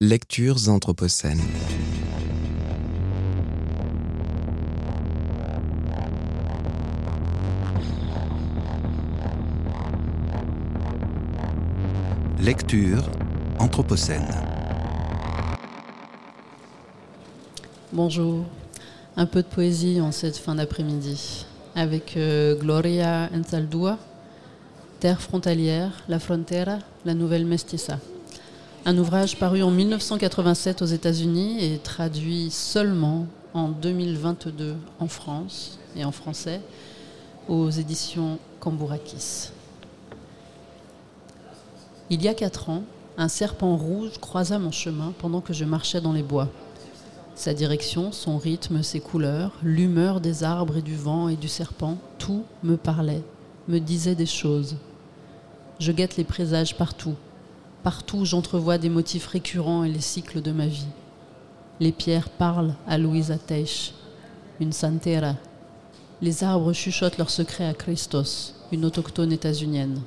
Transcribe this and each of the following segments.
Lectures anthropocènes. Lecture anthropocène. Bonjour. Un peu de poésie en cette fin d'après-midi avec euh, Gloria Enzaldúa, Terre frontalière, La Frontera, la nouvelle mestiza. Un ouvrage paru en 1987 aux États-Unis et traduit seulement en 2022 en France et en français aux éditions Cambourakis. Il y a quatre ans, un serpent rouge croisa mon chemin pendant que je marchais dans les bois. Sa direction, son rythme, ses couleurs, l'humeur des arbres et du vent et du serpent, tout me parlait, me disait des choses. Je guette les présages partout, Partout, j'entrevois des motifs récurrents et les cycles de ma vie. Les pierres parlent à Louisa Teich, une santera. Les arbres chuchotent leurs secrets à Christos, une autochtone états-unienne.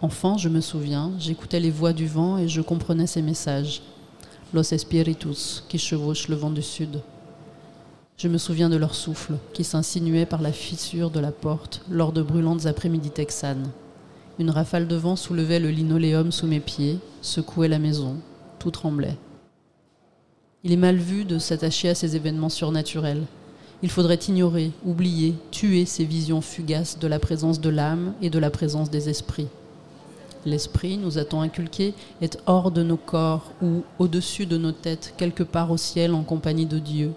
Enfant, je me souviens, j'écoutais les voix du vent et je comprenais ses messages. Los espiritus qui chevauchent le vent du sud. Je me souviens de leur souffle qui s'insinuait par la fissure de la porte lors de brûlantes après-midi texanes. Une rafale de vent soulevait le linoléum sous mes pieds, secouait la maison, tout tremblait. Il est mal vu de s'attacher à ces événements surnaturels. Il faudrait ignorer, oublier, tuer ces visions fugaces de la présence de l'âme et de la présence des esprits. L'esprit, nous a-t-on inculqué, est hors de nos corps ou au-dessus de nos têtes, quelque part au ciel en compagnie de Dieu.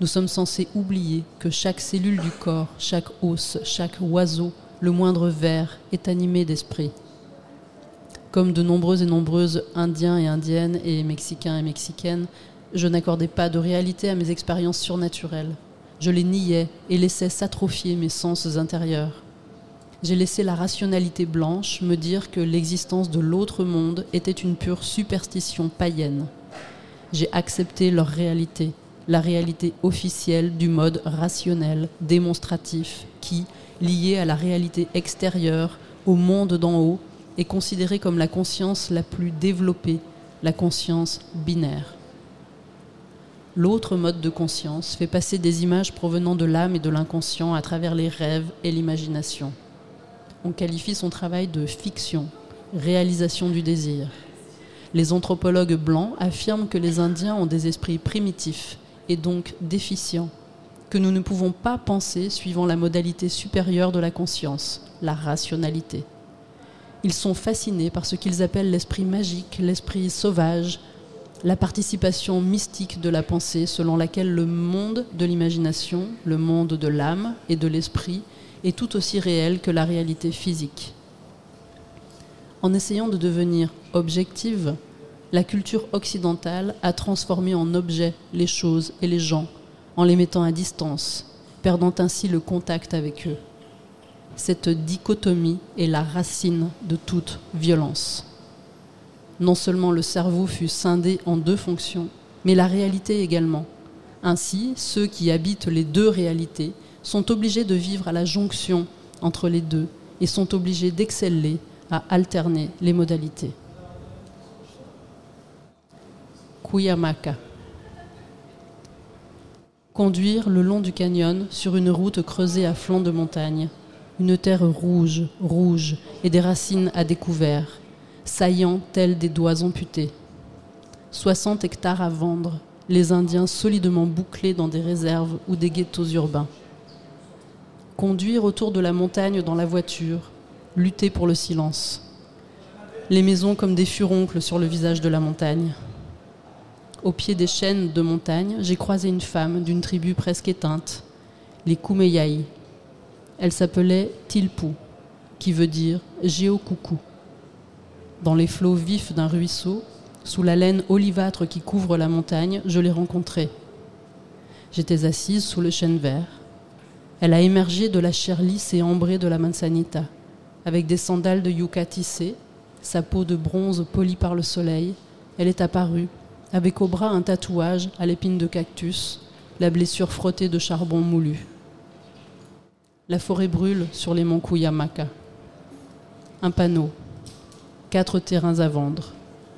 Nous sommes censés oublier que chaque cellule du corps, chaque os, chaque oiseau, le moindre ver est animé d'esprit. Comme de nombreuses et nombreuses Indiens et Indiennes et Mexicains et Mexicaines, je n'accordais pas de réalité à mes expériences surnaturelles. Je les niais et laissais s'atrophier mes sens intérieurs. J'ai laissé la rationalité blanche me dire que l'existence de l'autre monde était une pure superstition païenne. J'ai accepté leur réalité, la réalité officielle du mode rationnel, démonstratif, qui, lié à la réalité extérieure, au monde d'en haut, est considérée comme la conscience la plus développée, la conscience binaire. L'autre mode de conscience fait passer des images provenant de l'âme et de l'inconscient à travers les rêves et l'imagination. On qualifie son travail de fiction, réalisation du désir. Les anthropologues blancs affirment que les Indiens ont des esprits primitifs et donc déficients que nous ne pouvons pas penser suivant la modalité supérieure de la conscience, la rationalité. Ils sont fascinés par ce qu'ils appellent l'esprit magique, l'esprit sauvage, la participation mystique de la pensée selon laquelle le monde de l'imagination, le monde de l'âme et de l'esprit est tout aussi réel que la réalité physique. En essayant de devenir objective, la culture occidentale a transformé en objet les choses et les gens en les mettant à distance, perdant ainsi le contact avec eux. Cette dichotomie est la racine de toute violence. Non seulement le cerveau fut scindé en deux fonctions, mais la réalité également. Ainsi, ceux qui habitent les deux réalités sont obligés de vivre à la jonction entre les deux et sont obligés d'exceller à alterner les modalités. Kuyamaka conduire le long du canyon sur une route creusée à flanc de montagne. Une terre rouge, rouge, et des racines à découvert, saillant telles des doigts amputés. 60 hectares à vendre, les Indiens solidement bouclés dans des réserves ou des ghettos urbains. Conduire autour de la montagne dans la voiture, lutter pour le silence. Les maisons comme des furoncles sur le visage de la montagne. Au pied des chaînes de montagne, j'ai croisé une femme d'une tribu presque éteinte, les Kumeyai. Elle s'appelait Tilpu, qui veut dire géocoucou. Dans les flots vifs d'un ruisseau, sous la laine olivâtre qui couvre la montagne, je l'ai rencontrée. J'étais assise sous le chêne vert. Elle a émergé de la chair lisse et ambrée de la manzanita, avec des sandales de yucca tissées, sa peau de bronze polie par le soleil. Elle est apparue, avec au bras un tatouage à l'épine de cactus, la blessure frottée de charbon moulu. La forêt brûle sur les monts Kuyamaka. Un panneau. Quatre terrains à vendre.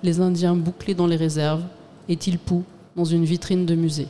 les Indiens bouclés dans les réserves et Tilpou dans une vitrine de musée?